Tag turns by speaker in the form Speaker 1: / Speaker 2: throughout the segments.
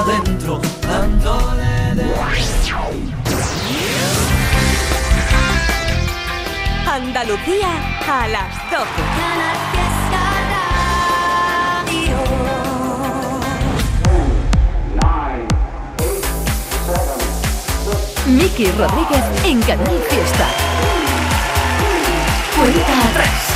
Speaker 1: adentro, dándole de...
Speaker 2: Andalucía a las 12. Miki Rodríguez en Canal Fiesta. Cuenta atrás.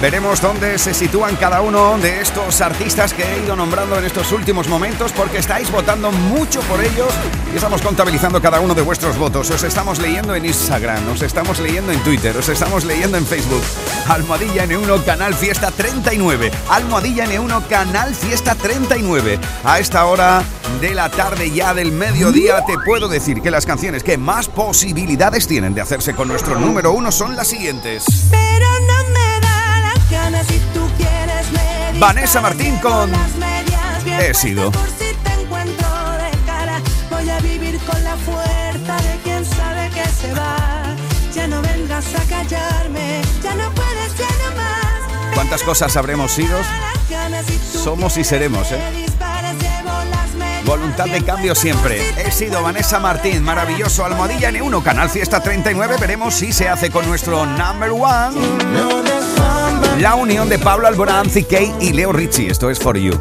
Speaker 3: Veremos dónde se sitúan cada uno de estos artistas que he ido nombrando en estos últimos momentos porque estáis votando mucho por ellos y estamos contabilizando cada uno de vuestros votos. Os estamos leyendo en Instagram, os estamos leyendo en Twitter, os estamos leyendo en Facebook. Almohadilla N1 Canal Fiesta 39. Almohadilla N1 Canal Fiesta 39. A esta hora de la tarde ya del mediodía te puedo decir que las canciones que más posibilidades tienen de hacerse con nuestro número uno son las siguientes.
Speaker 4: Da las ganas si tú quieres me
Speaker 3: Vanessa Martín con
Speaker 4: las medias bien
Speaker 3: He sido.
Speaker 4: por si te encuentro de cara. Voy a vivir con la fuerza de quien sabe que se va. Ya no vengas a callarme, ya no puedes, ya no más.
Speaker 3: ¿Cuántas cosas habremos sido? Somos y seremos, ¿eh? Voluntad de cambio siempre. He sido Vanessa Martín, maravilloso Almohadilla N1, Canal Fiesta 39. Veremos si se hace con nuestro number one. La unión de Pablo Alborán, CK y Leo Richie. Esto es For You.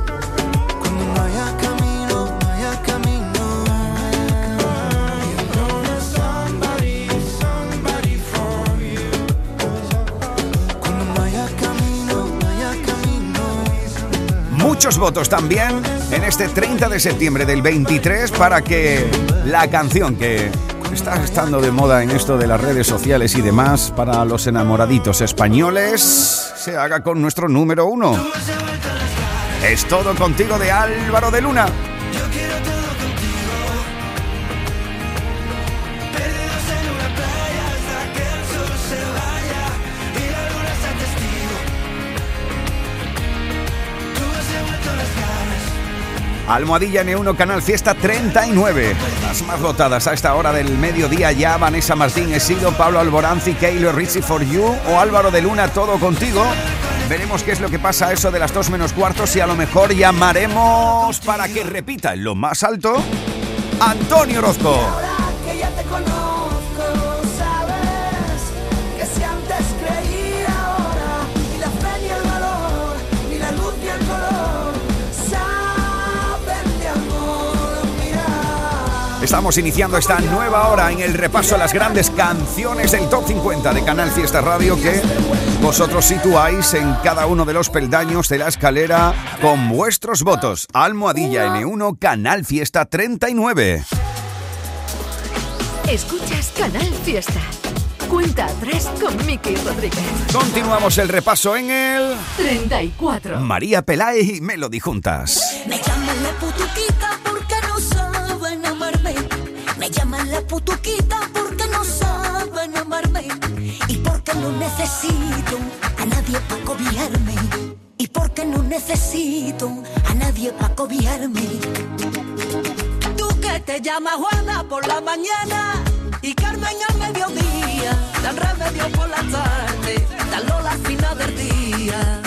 Speaker 3: Muchos votos también en este 30 de septiembre del 23 para que la canción que está estando de moda en esto de las redes sociales y demás para los enamoraditos españoles se haga con nuestro número uno. Es todo contigo de Álvaro de Luna. Almohadilla N1 Canal Fiesta 39. Las más votadas a esta hora del mediodía ya Vanessa Martín Esido, Pablo Alboranzi, Keilo Richie for You o Álvaro de Luna todo contigo. Veremos qué es lo que pasa a eso de las dos menos cuartos y a lo mejor llamaremos para que repita en lo más alto Antonio Orozco. Estamos iniciando esta nueva hora en el repaso a las grandes canciones del Top 50 de Canal Fiesta Radio que vosotros situáis en cada uno de los peldaños de la escalera con vuestros votos. Almohadilla N1 Canal Fiesta 39.
Speaker 2: Escuchas Canal Fiesta. Cuenta atrás con Miki Rodríguez.
Speaker 3: Continuamos el repaso en el
Speaker 2: 34.
Speaker 3: María Peláez y Melody juntas.
Speaker 5: Me llaman la porque no saben amarme. Y porque no necesito a nadie para cobijarme. Y porque no necesito a nadie para cobijarme. Tú que te llamas Juana por la mañana y Carmen al mediodía. Dan remedio por la tarde, dan Lola al final del día.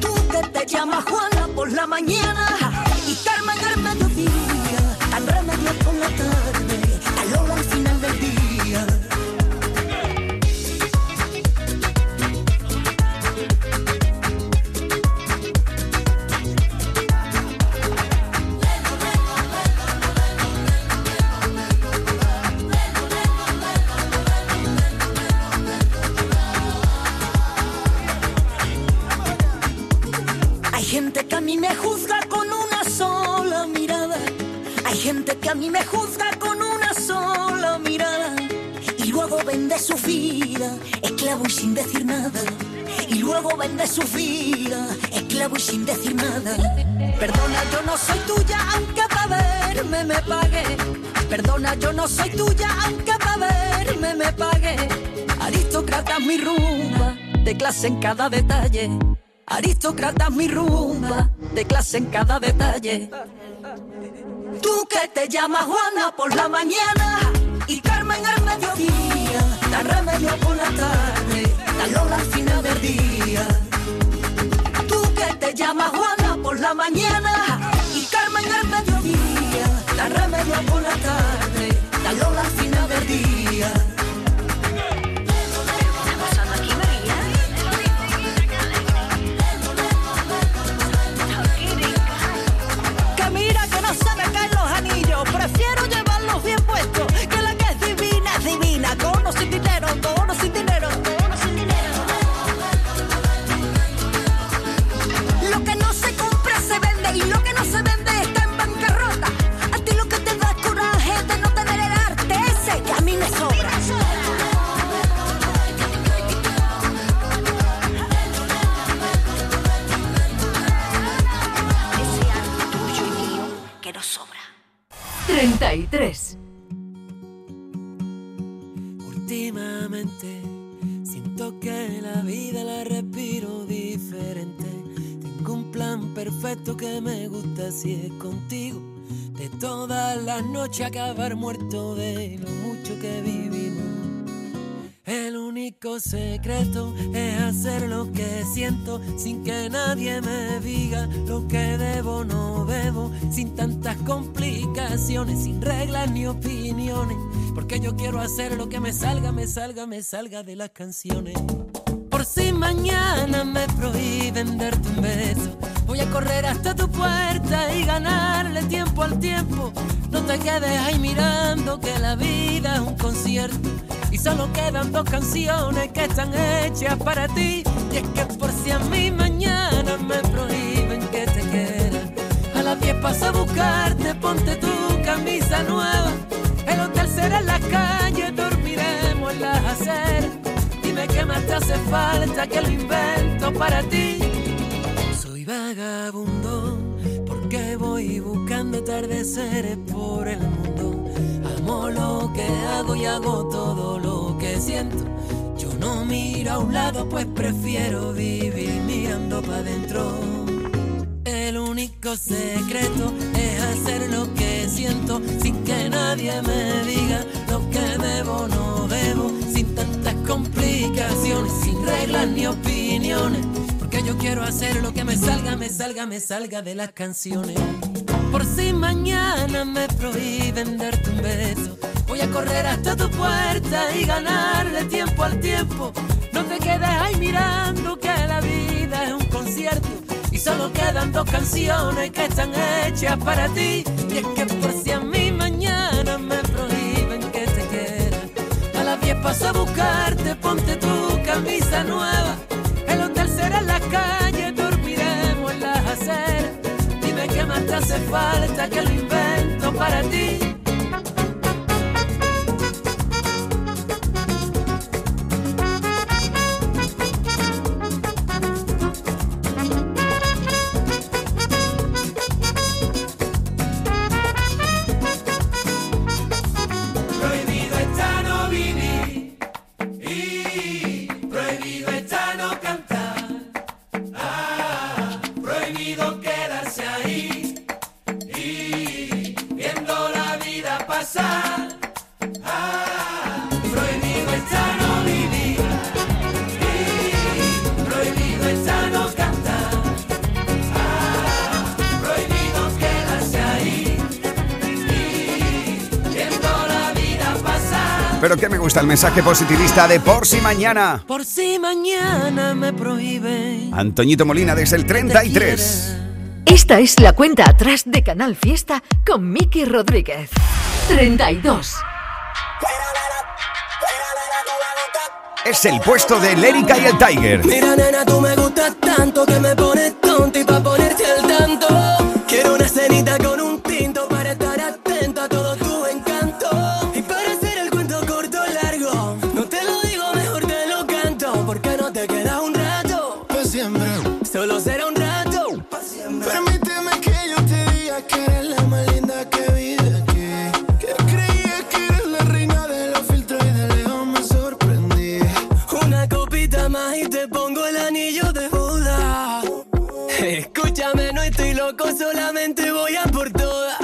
Speaker 5: Tú que te llamas Juana por la mañana clase en cada detalle. Aristócratas mi rumba, de clase en cada detalle. Tú que te llamas Juana por la mañana y Carmen al mediodía, la remedio por la tarde, la Lola al final del día. Tú que te llamas Juana por la mañana y Carmen al mediodía, la remedio por la tarde, la Lola al final
Speaker 2: 33.
Speaker 6: Últimamente siento que la vida la respiro diferente. Tengo un plan perfecto que me gusta si es contigo. De todas las noches acabar muerto de lo mucho que vivimos. Único secreto es hacer lo que siento sin que nadie me diga lo que debo no debo, sin tantas complicaciones, sin reglas ni opiniones, porque yo quiero hacer lo que me salga, me salga, me salga de las canciones. Por si mañana me prohíben darte un beso, voy a correr hasta tu puerta y ganarle tiempo al tiempo. No te quedes ahí mirando que la vida es un concierto y solo quedan dos canciones que están hechas para ti. Y es que por si a mí mañana me prohíben que te quiera, a las 10 paso a buscarte, ponte tu camisa nueva. El hotel será en la calle, dormiremos en las aceras. Dime qué más te hace falta que lo invento para ti. Soy vagabundo porque voy buscando atardeceres por el mundo. Amo lo que hago y hago todo lo que siento. Yo no miro a un lado, pues prefiero vivir mirando para adentro. El único secreto es hacer lo que siento sin que nadie me diga lo que debo o no debo, sin tantas complicaciones, sin reglas ni opiniones. Porque yo quiero hacer lo que me salga, me salga, me salga de las canciones. Por si mañana me prohíben darte un beso, voy a correr hasta tu puerta y ganarle tiempo al tiempo. No te quedes ahí mirando que la vida es un concierto y solo quedan dos canciones que están hechas para ti. Y es que por si a mí mañana me prohíben que te quiera, a las 10 paso a buscarte, ponte tu camisa nueva. En la calle, dormiremos en las aceras. Dime qué más te hace falta que lo invento para ti.
Speaker 3: Mensaje positivista de por si mañana.
Speaker 6: Por si mañana me prohíben.
Speaker 3: Antoñito Molina desde el 33.
Speaker 2: Esta es la cuenta atrás de Canal Fiesta con Miki Rodríguez. 32.
Speaker 3: Es el puesto de Lérica y el Tiger.
Speaker 6: Mira, nena, tú me gustas tanto que me pones solamente voy a por todas.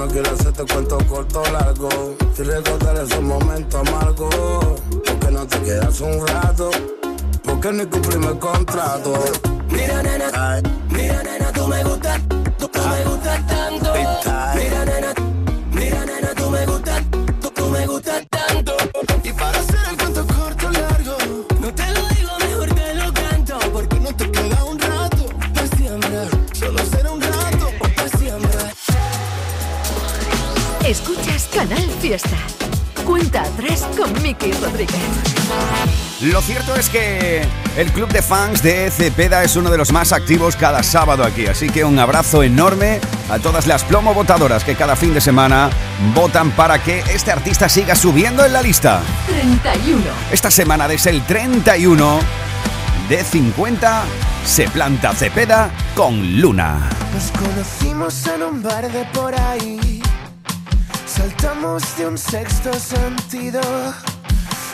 Speaker 1: No quiero
Speaker 7: hacerte cuento corto o largo. Y recordar esos momentos amargos. Porque no te quedas un rato. Porque ni cumplimos el contrato.
Speaker 8: Mira, nena, mira, nena, tú me gustas, tú, tú me gustas tanto. Mira, nena,
Speaker 2: Fiesta. Cuenta atrás con Miki Rodríguez.
Speaker 3: Lo cierto es que el club de fans de Cepeda es uno de los más activos cada sábado aquí, así que un abrazo enorme a todas las plomo votadoras que cada fin de semana votan para que este artista siga subiendo en la lista.
Speaker 2: 31.
Speaker 3: Esta semana desde el 31 de 50 se planta Cepeda con Luna.
Speaker 9: Nos conocimos en un bar de por ahí. Saltamos de un sexto sentido.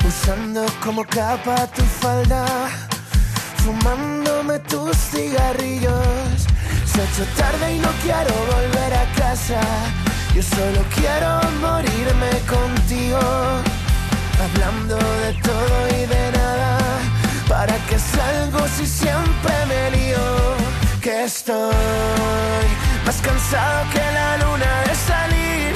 Speaker 9: Usando como capa tu falda. Fumándome tus cigarrillos. Se ha hecho tarde y no quiero volver a casa. Yo solo quiero morirme contigo. Hablando de todo y de nada. ¿Para qué salgo si siempre me lío? Que estoy más cansado que la luna de salir.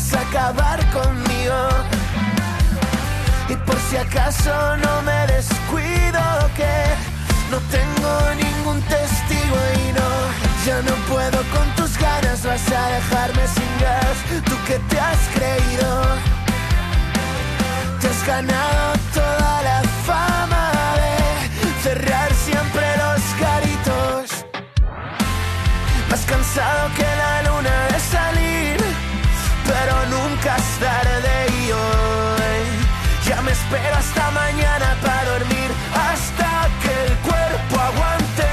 Speaker 9: vas a acabar conmigo. Y por si acaso no me descuido que no tengo ningún testigo y no, ya no puedo con tus ganas, vas a dejarme sin gas, tú que te has creído. Te has ganado toda la fama de cerrar siempre los caritos. Más cansado que espero hasta mañana para dormir, hasta que el cuerpo aguante.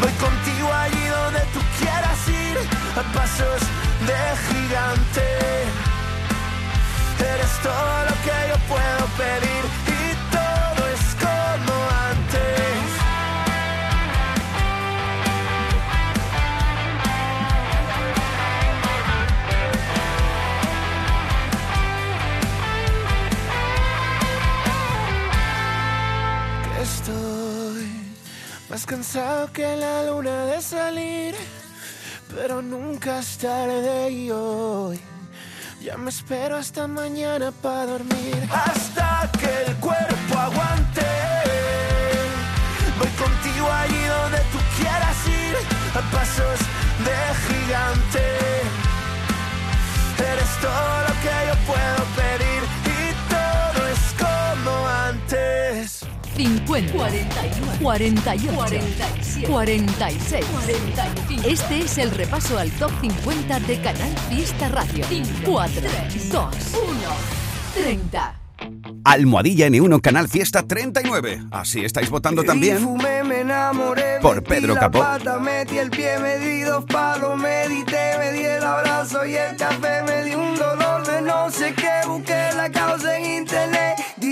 Speaker 9: Voy contigo allí donde tú quieras ir, a pasos de gigante. Eres todo lo que yo puedo pedir cansado que la luna de salir, pero nunca es tarde y hoy. Ya me espero hasta mañana para dormir. Hasta que el cuerpo aguante. Voy contigo allí donde tú quieras ir. A pasos de gigante. Eres todo lo que yo puedo
Speaker 2: 50, 41, 48, 47, 46, 45. Este es el repaso al top 50 de Canal Fiesta Radio. 4, 2, 1, 30.
Speaker 3: Almohadilla N1 Canal Fiesta 39. Así estáis votando también
Speaker 9: Fumé, me enamoré,
Speaker 3: Por Pedro Capó.
Speaker 9: pata, metí el pie, me di dos palos, medité, me di el abrazo y el café, me di un dolor de no sé qué, busqué la causa en internet.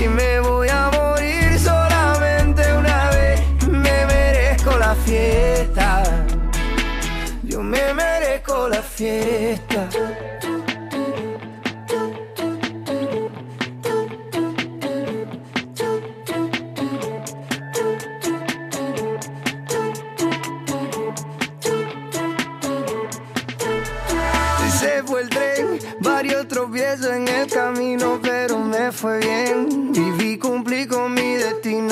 Speaker 9: Si me voy a morir solamente una vez, me merezco la fiesta. Yo me merezco la fiesta.
Speaker 10: Se fue el tren, varios tropiezos en el camino, pero me fue bien.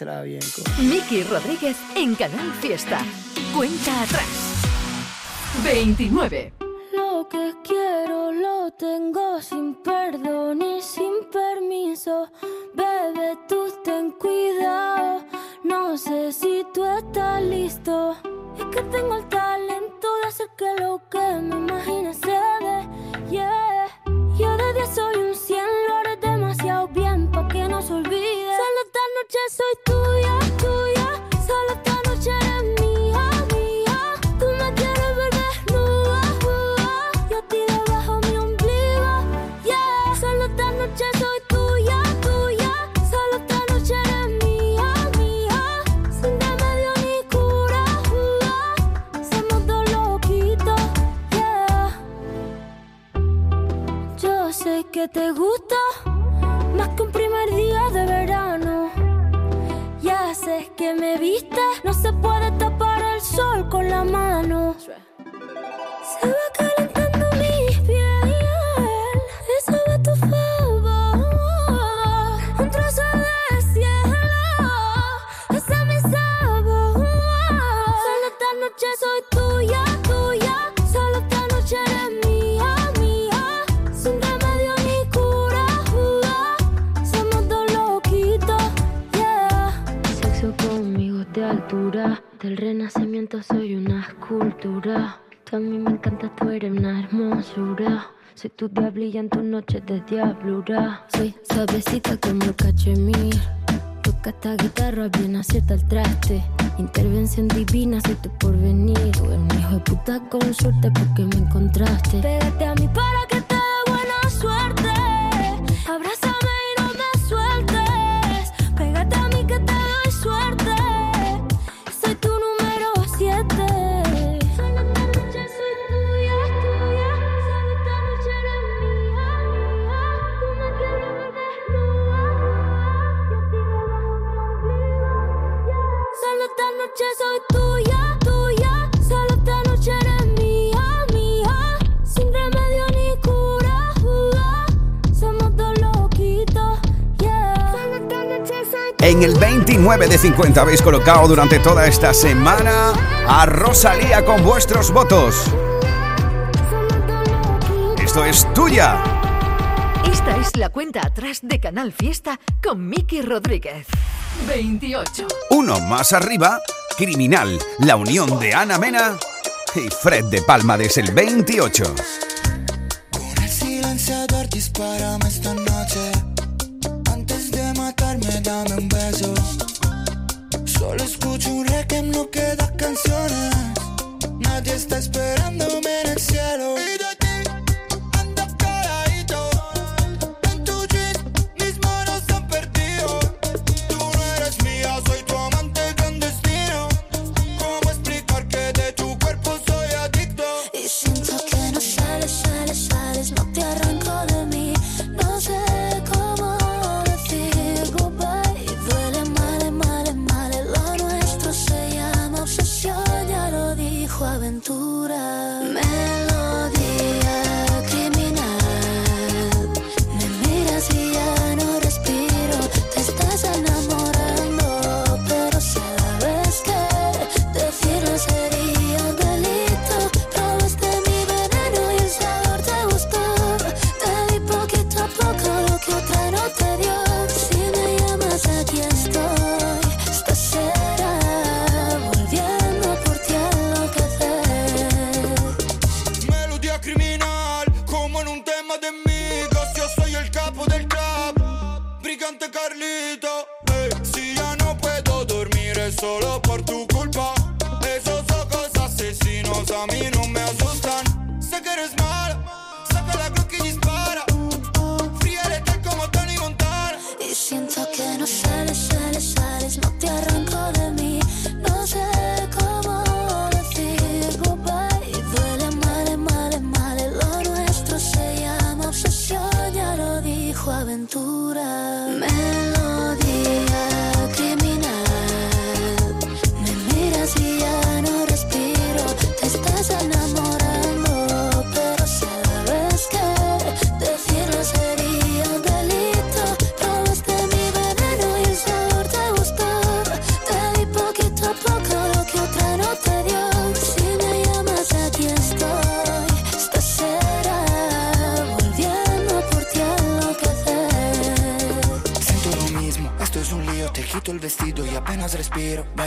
Speaker 10: Bien. con-
Speaker 2: Miki Rodríguez en Canal Fiesta. Cuenta atrás. 29.
Speaker 11: Lo que quiero lo tengo sin perdón y sin permiso. Bebé, tú ten cuidado. No sé si tú estás listo. Es que tengo el talento de hacer que lo que me imagine se dé. Yeah. Yo de 10 soy un 100, lo haré demasiado bien pa' que no se olvide. Solo esta noche soy tuya, noches de diablura. Soy suavecita como el cachemir. Toca esta guitarra, bien acierta el traste. Intervención divina, soy tu porvenir. Eres un hijo de puta con suerte porque me encontraste. Pégate a mí para que te dé buena suerte.
Speaker 3: En el 29 de 50 habéis colocado durante toda esta semana a Rosalía con vuestros votos. Esto es tuya.
Speaker 2: Esta es la cuenta atrás de Canal Fiesta con Miki Rodríguez. 28.
Speaker 3: Uno más arriba, Criminal, la unión de Ana Mena y Fred de Palma desde el 28.
Speaker 1: Con el silenciador dispárame esta noche. Dame un beso. Solo escucho un rec no queda canciones. Nadie está esperándome en el cielo. Solo por tu culpa. Esos ojos asesinos a mí no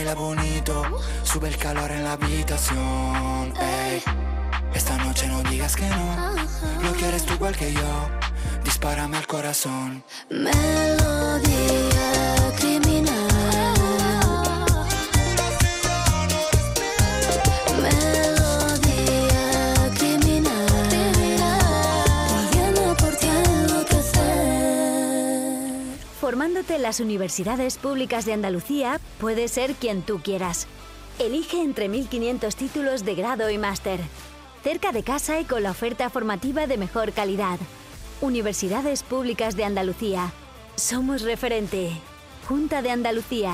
Speaker 1: Baila bonito, sube el calor en la habitación. ey. Esta noche no digas que no, lo quieres tú igual que yo. Dispárame al corazón.
Speaker 11: Melodía criminal. Melodía criminal. Volviendo por ti a enloquecer.
Speaker 12: Formándote en las universidades públicas de Andalucía, puedes ser quien tú quieras. Elige entre 1.500 títulos de grado y máster. Cerca de casa y con la oferta formativa de mejor calidad. Universidades Públicas de Andalucía. Somos referente. Junta de Andalucía.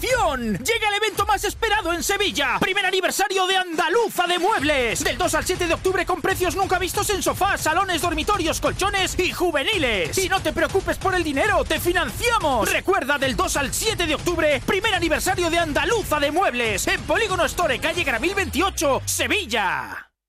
Speaker 13: Llega el evento más esperado en Sevilla. Primer aniversario de Andaluza de Muebles. Del 2 al 7 de octubre con precios nunca vistos en sofás, salones, dormitorios, colchones y juveniles. Y no te preocupes por el dinero, te financiamos. Recuerda del 2 al 7 de octubre, primer aniversario de Andaluza de Muebles. En Polígono Store, calle Gramil 28, Sevilla.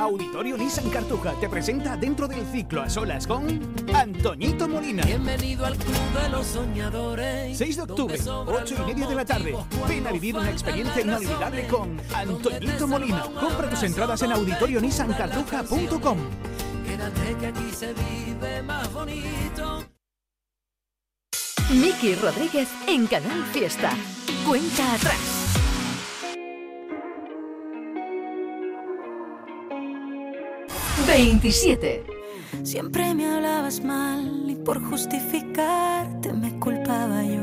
Speaker 13: Auditorio Nissan Cartuja te presenta dentro del ciclo a solas con Antoñito Molina.
Speaker 6: Bienvenido al club de los soñadores.
Speaker 13: 6 de octubre, 8 y media de la tarde. Ven a vivir una experiencia inolvidable con Antoñito Molina. Compra tus entradas en auditorionissancartuja.com.
Speaker 6: Quédate que aquí se vive más bonito.
Speaker 2: Miki Rodríguez en Canal Fiesta. Cuenta atrás. 27.
Speaker 14: Siempre me hablabas mal y por justificarte me culpaba yo.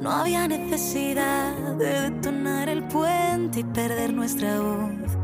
Speaker 14: No había necesidad de detonar el puente y perder nuestra voz.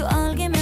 Speaker 14: you all give me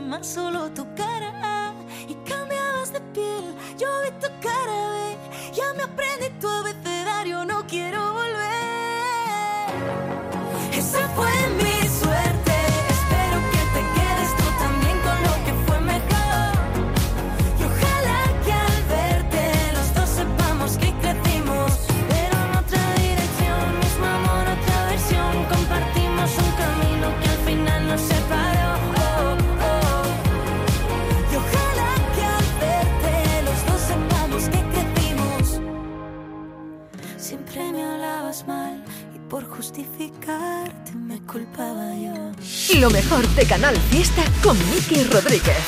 Speaker 14: más solo tú Lo mejor
Speaker 2: de Canal Fiesta con Miki Rodríguez.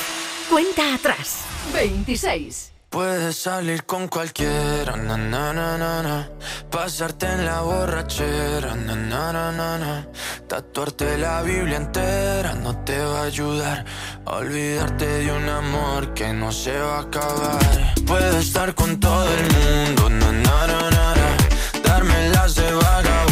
Speaker 2: Cuenta atrás. 26.
Speaker 15: Puedes salir con cualquiera, na, na, na, na, na. pasarte en la borrachera, na, na, na, na, na. tatuarte la Biblia entera no te va a ayudar, olvidarte de un amor que no se va a acabar. Puedes estar con todo el mundo, na, na, na, darme las de vagabundo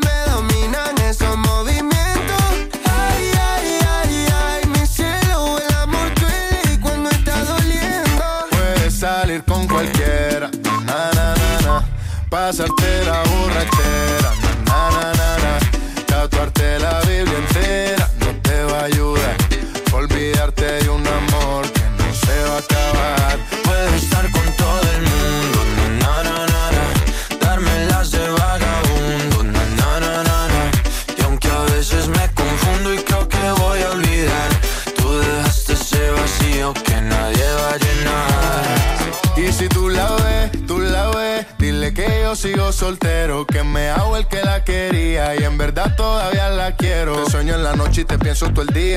Speaker 16: me
Speaker 17: pasarte la
Speaker 15: borracha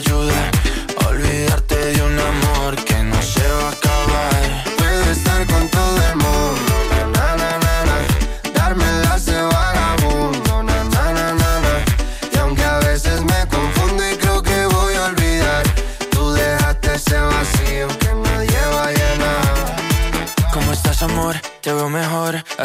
Speaker 15: te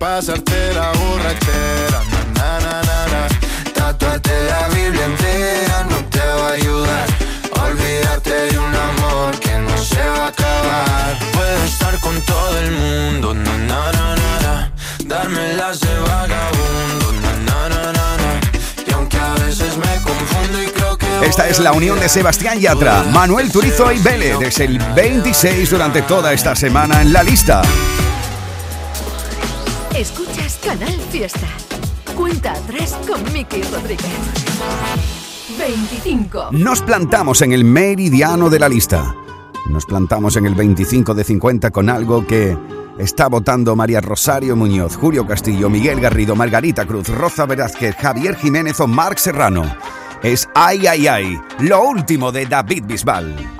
Speaker 16: Pasarte la borrachera, na na na na.
Speaker 15: Tatuarte la Biblia entera no te va a ayudar. Olvidarte de un amor que no se va a acabar. Puedo estar con todo el mundo, na na na na na. Darme las de vagabundo, na na na na. Y aunque a veces me confundo y creo que
Speaker 3: Esta es la unión de Sebastián Yatra, Manuel Turizo y Vélez. Es el 26 durante toda esta semana en la lista.
Speaker 2: Escuchas Canal Fiesta. Cuenta atrás con Miki Rodríguez. 25.
Speaker 3: Nos plantamos en el meridiano de la lista. Nos plantamos en el 25 de 50 con algo que está votando María Rosario Muñoz, Julio Castillo, Miguel Garrido, Margarita Cruz, Roza Velázquez, Javier Jiménez o Marc Serrano. Es Ay Ay Ay, lo último de David Bisbal.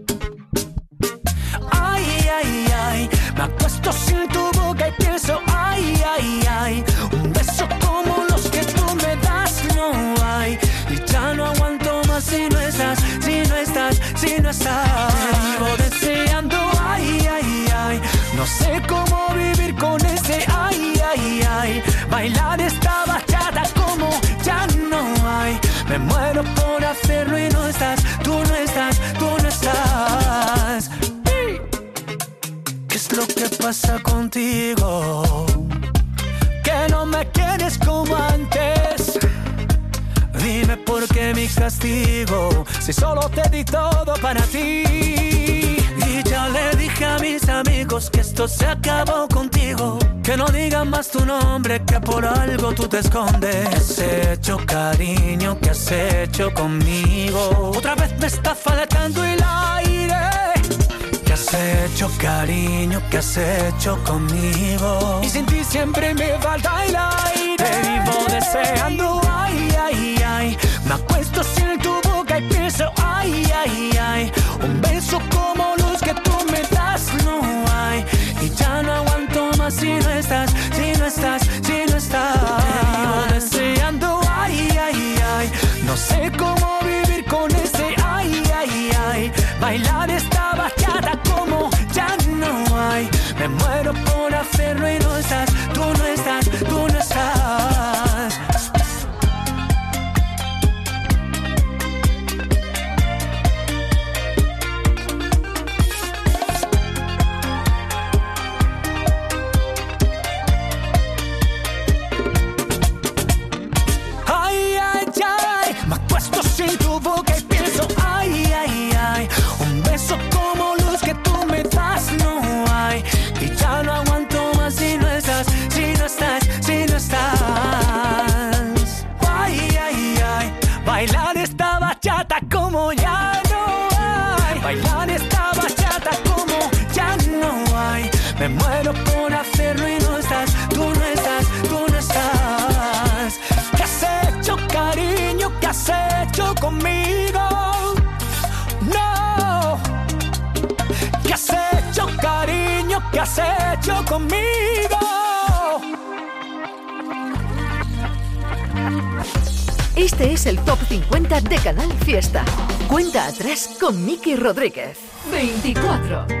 Speaker 18: Ay, me acuesto sin tu boca y pienso, ay, ay, ay, un beso como los que tú me das no hay. Y ya no aguanto más si no estás, si no estás, si no estás. Vivo deseando, ay, ay, ay, no sé cómo vivir con ese, ay, ay, ay, bailar esta te di todo para ti. Y ya le dije a mis amigos que esto se acabó contigo. Que no digan más tu nombre, que por algo tú te escondes. ¿Qué has hecho, cariño? ¿Qué has hecho conmigo? Otra vez me está faltando el aire. ¿Qué has hecho, cariño? ¿Qué has hecho conmigo? Y sin ti siempre me falta el aire. Te vivo deseando, ay, ay, ay. Me acuesto sin tu pienso, ay, ay, ay. Un beso como los que tú me das, no hay. Y ya no aguanto más si no estás, hecho conmigo.
Speaker 2: Este es el Top 50 de Canal Fiesta. Cuenta atrás con Miki Rodríguez. 24.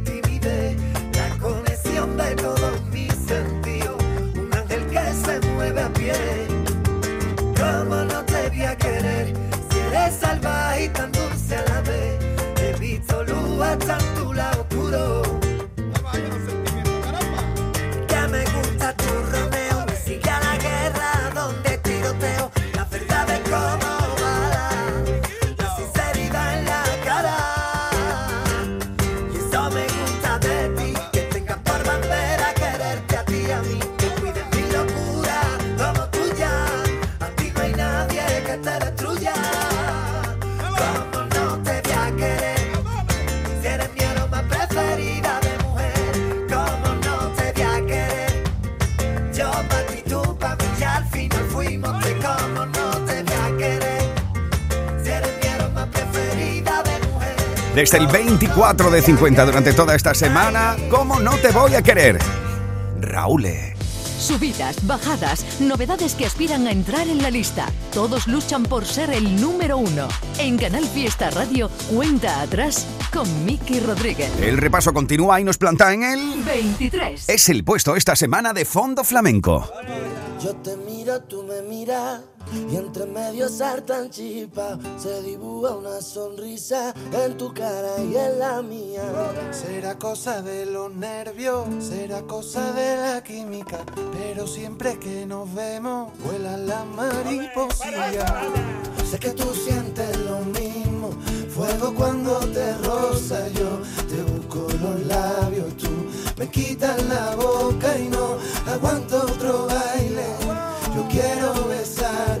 Speaker 3: Desde el 24 de 50 durante toda esta semana, ¿cómo no te voy a querer? Raúl.
Speaker 2: Subidas, bajadas, novedades que aspiran a entrar en la lista. Todos luchan por ser el número uno. En Canal Fiesta Radio, cuenta atrás con Miki Rodríguez.
Speaker 3: El repaso continúa y nos planta en el...
Speaker 2: 23.
Speaker 3: Es el puesto esta semana de Fondo Flamenco.
Speaker 9: Yo te miro, tú me miras y entre medio saltan chispas. Se dibuja una sonrisa en tu cara y en la mía.
Speaker 19: Será cosa de los nervios, será cosa de la química, pero siempre que nos vemos vuelan las mariposillas.
Speaker 9: Sé que tú sientes lo mismo, fuego cuando te roza yo. Te busco los labios, tú me quitas la boca y no aguanto otro baile. Quiero besarte,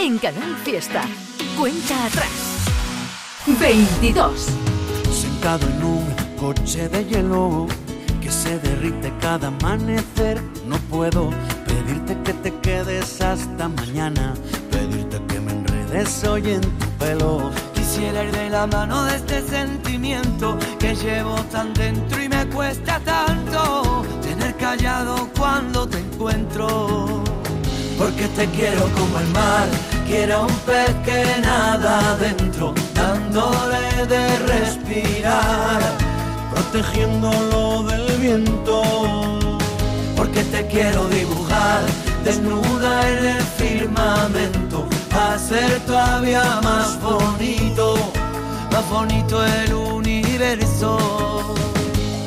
Speaker 2: en Canal Fiesta. Cuenta atrás. 22.
Speaker 20: Sentado en un coche de hielo que se derrite cada amanecer. No puedo pedirte que te quedes hasta mañana, pedirte que me enredes hoy en tu pelo.
Speaker 6: Quisiera ir de la mano de este sentimiento que llevo tan dentro y me cuesta tanto tener callado cuando te encuentro. Porque te quiero como el mar, quiero un pez que nada adentro, dándole de respirar,
Speaker 20: protegiéndolo del viento.
Speaker 6: Porque te quiero dibujar desnuda en el firmamento, hacer todavía más bonito, más bonito el universo.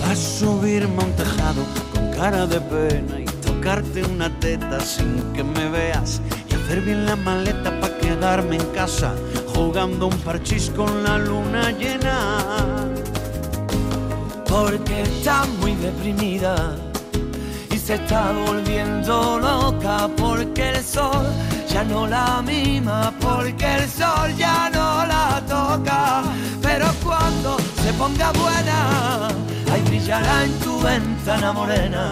Speaker 20: A subirme a tejado con cara de pena y tocarte una teta sin que me veas y hacer bien la maleta para quedarme en casa jugando un parchís con la luna llena.
Speaker 6: Porque está muy deprimida y se está volviendo loca porque el sol ya no la mima, porque el sol ya no la toca. Pero cuando se ponga buena, ahí brillará en tu ventana morena.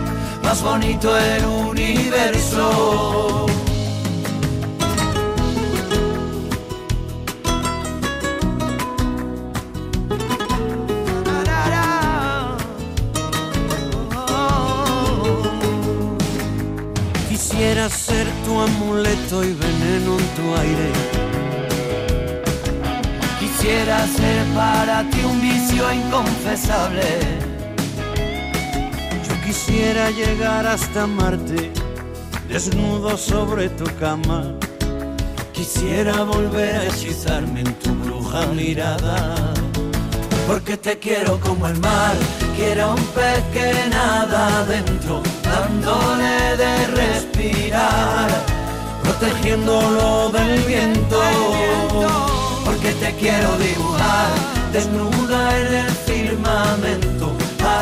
Speaker 6: más bonito el universo.
Speaker 20: Quisiera ser tu amuleto y veneno en tu aire.
Speaker 6: Quisiera ser para ti un vicio inconfesable.
Speaker 20: Quisiera llegar hasta Marte, desnudo sobre tu cama.
Speaker 6: Quisiera volver a hechizarme en tu bruja mirada. Porque te quiero como el mar, quiero un pez que nada adentro, dándole de respirar,
Speaker 20: protegiéndolo del viento.
Speaker 6: Porque te quiero dibujar desnuda en el firmamento,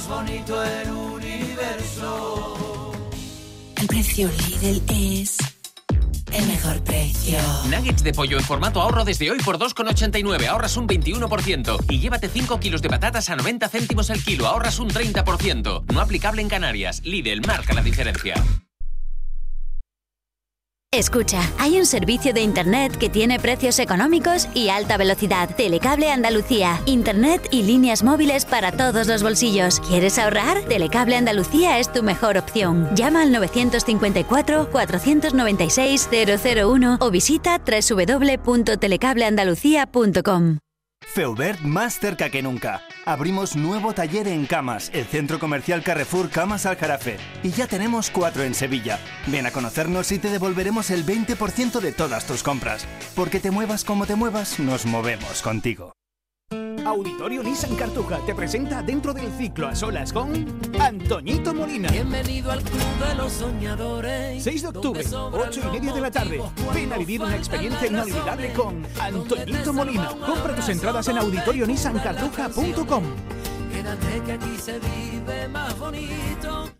Speaker 6: más bonito el universo.
Speaker 21: El precio Lidl es el mejor mejor precio.
Speaker 22: Nuggets de pollo en formato ahorro desde hoy por 2,89, ahorras un 21%. Y llévate 5 kilos de patatas a 90 céntimos el kilo, ahorras un 30%. No aplicable en Canarias. Lidl marca la diferencia.
Speaker 12: Escucha, hay un servicio de Internet que tiene precios económicos y alta velocidad. Telecable Andalucía. Internet y líneas móviles para todos los bolsillos. ¿Quieres ahorrar? Telecable Andalucía es tu mejor opción. Llama al 954-496-001 o visita www.telecableandalucía.com.
Speaker 23: Feubert más cerca que nunca. Abrimos nuevo taller en Camas, el centro comercial Carrefour Camas Aljarafe. Y ya tenemos cuatro en Sevilla. Ven a conocernos y te devolveremos el 20% de todas tus compras. Porque te muevas como te muevas, nos movemos contigo.
Speaker 24: Auditorio Nissan Cartuja te presenta dentro del ciclo a solas con Antoñito Molina.
Speaker 6: Bienvenido al Club de los Soñadores.
Speaker 24: 6 de octubre, 8 y media de la tarde. Ven a vivir una experiencia inolvidable con Antoñito Molina. Compra tus entradas en auditorionissancartuja.com.
Speaker 6: Quédate que aquí se vive más bonito.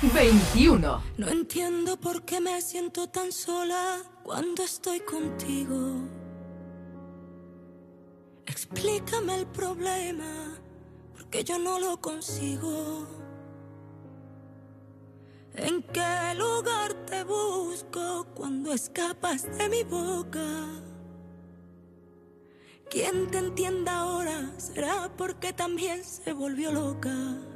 Speaker 2: 21.
Speaker 4: No entiendo por qué me siento tan sola cuando estoy contigo. Explícame el problema, porque yo no lo consigo. ¿En qué lugar te busco cuando escapas de mi boca? Quien te entienda ahora será porque también se volvió loca.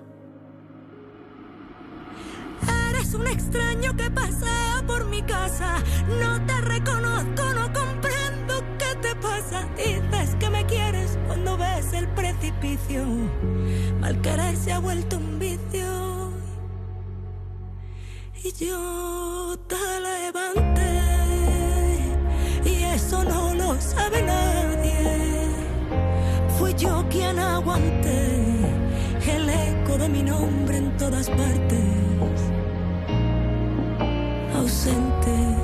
Speaker 4: Eres un extraño que pasea por mi casa. No te reconozco, no comprendo qué te pasa. Dices que me quieres cuando ves el precipicio. Mal querer se ha vuelto un vicio. Y yo te levanté. Y eso no lo sabe nadie. Fui yo quien aguanté el eco de mi nombre en todas partes ausente,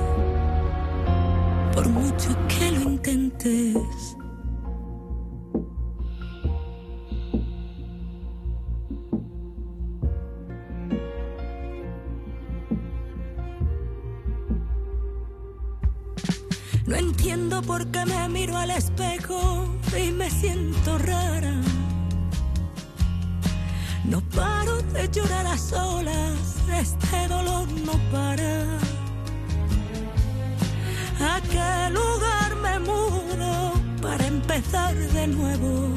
Speaker 4: por mucho que lo intentes. No entiendo por qué me miro al espejo y me siento rara. No paro de llorar a solas, este dolor no para. ¿A qué lugar me mudo para empezar de nuevo?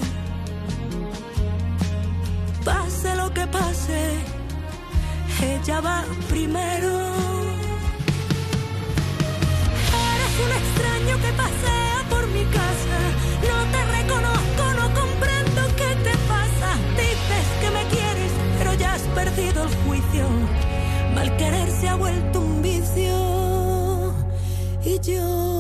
Speaker 4: Pase lo que pase, ella va primero. Querer se ha vuelto un vicio. Y yo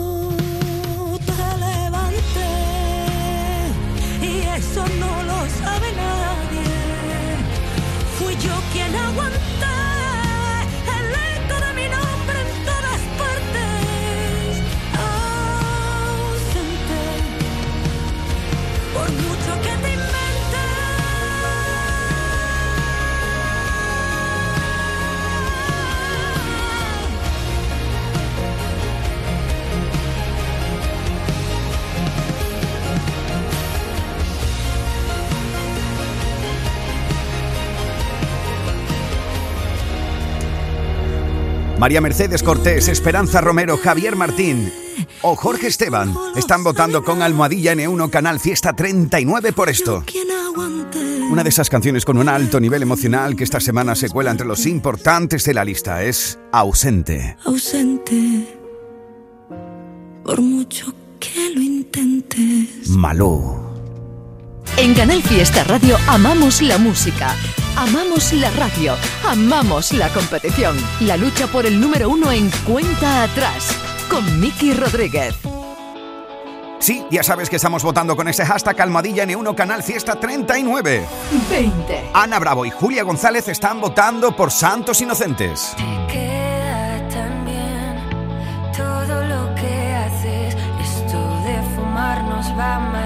Speaker 3: María Mercedes Cortés, Esperanza Romero, Javier Martín o Jorge Esteban están votando con Almohadilla N1 Canal Fiesta 39 por esto. Una de esas canciones con un alto nivel emocional que esta semana se cuela entre los importantes de la lista es Ausente.
Speaker 4: Ausente, por mucho que lo intentes.
Speaker 3: Malú.
Speaker 2: En Canal Fiesta Radio amamos la música, amamos la radio, amamos la competición. La lucha por el número uno en cuenta atrás con Miki Rodríguez.
Speaker 3: Sí, ya sabes que estamos votando con ese hashtag Almadilla N1 Canal Fiesta 39.
Speaker 2: 20.
Speaker 3: Ana Bravo y Julia González están votando por Santos Inocentes.
Speaker 25: Queda tan bien todo lo que haces. Esto de fumar nos va a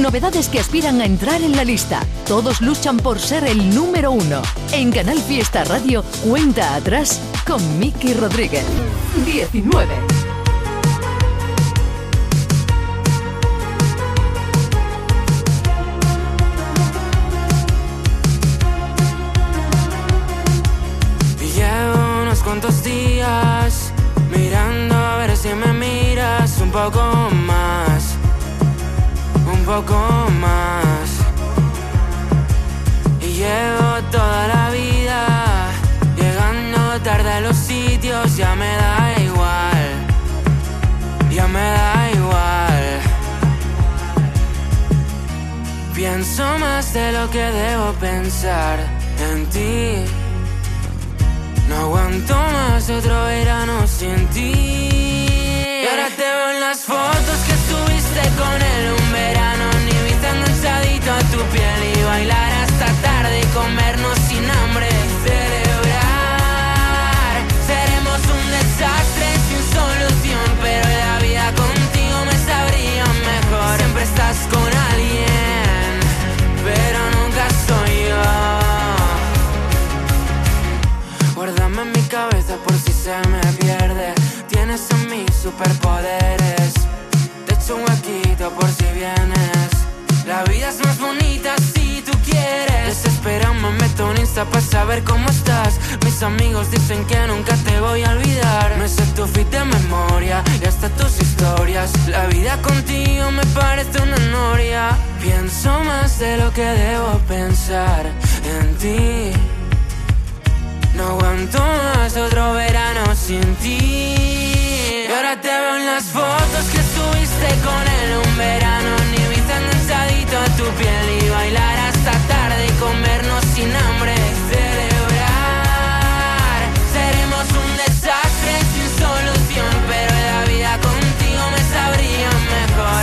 Speaker 2: novedades que aspiran a entrar en la lista. Todos luchan por ser el número uno. En Canal Fiesta Radio, cuenta atrás con Miki Rodríguez. 19.
Speaker 15: Y llevo unos cuantos días mirando a ver si me miras un poco más, poco más. Y llevo toda la vida llegando tarde a los sitios, ya me da igual, ya me da igual. Pienso más de lo que debo pensar en ti. No aguanto más otro verano sin ti. Y ahora te veo en las fotos que con él un verano. Ni viste enganchadito a tu piel y bailar hasta tarde y comernos sin hambre. Celebrar. Seremos un desastre sin solución, pero la vida contigo me sabría mejor. Siempre estás con alguien, pero nunca soy yo. Guárdame en mi cabeza por si se me pierde. Tienes en mí superpoderes. Un huequito por si vienes. La vida es más bonita si tú quieres. Desesperado me meto en Insta para saber cómo estás. Mis amigos dicen que nunca te voy a olvidar. Me sé tu fit de memoria y hasta tus historias. La vida contigo me parece una noria. Pienso más de lo que debo pensar en ti. No aguanto más otro verano sin ti. Y ahora te veo en las fotos que estuviste con él un verano. Ni viste enganchadito a tu piel y bailar hasta tarde y comernos sin hambre. Celebrar. Seremos un desastre sin solución, pero la vida contigo me sabría mejor.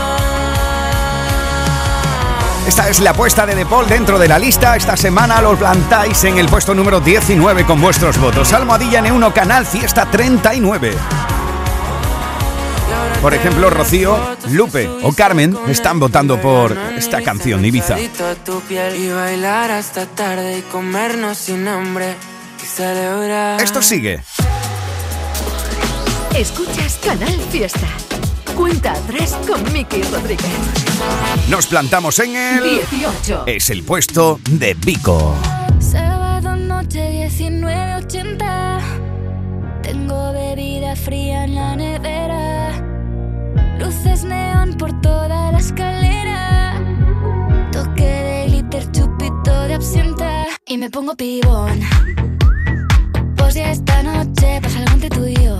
Speaker 3: Esta es la apuesta de De Paul dentro de la lista. Esta semana lo plantáis en el puesto número 19 con vuestros votos. Almohadilla N1 Canal Fiesta 39. Por ejemplo, Rocío, Lupe o Carmen están votando por esta canción Ibiza.
Speaker 15: a tu piel y bailar hasta tarde y comernos sin hambre y celebrar.
Speaker 3: Esto sigue.
Speaker 2: Escuchas Canal Fiesta. Cuenta atrás con Miki Rodríguez.
Speaker 3: Nos plantamos en el
Speaker 2: 18.
Speaker 3: Es el puesto de Vico.
Speaker 11: Sábado noche 19.80 Tengo bebida fría en la nevera. Luces neón por toda la escalera. Toque de glitter, chupito de absenta. Y me pongo pibón. Pues ya esta noche pasa algo entre tú y yo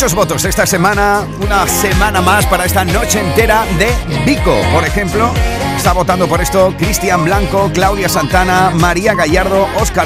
Speaker 3: Muchos votos esta semana, una semana más para esta noche entera de Vico. Por ejemplo, está votando por esto Cristian Blanco, Claudia Santana, María Gallardo, Oscar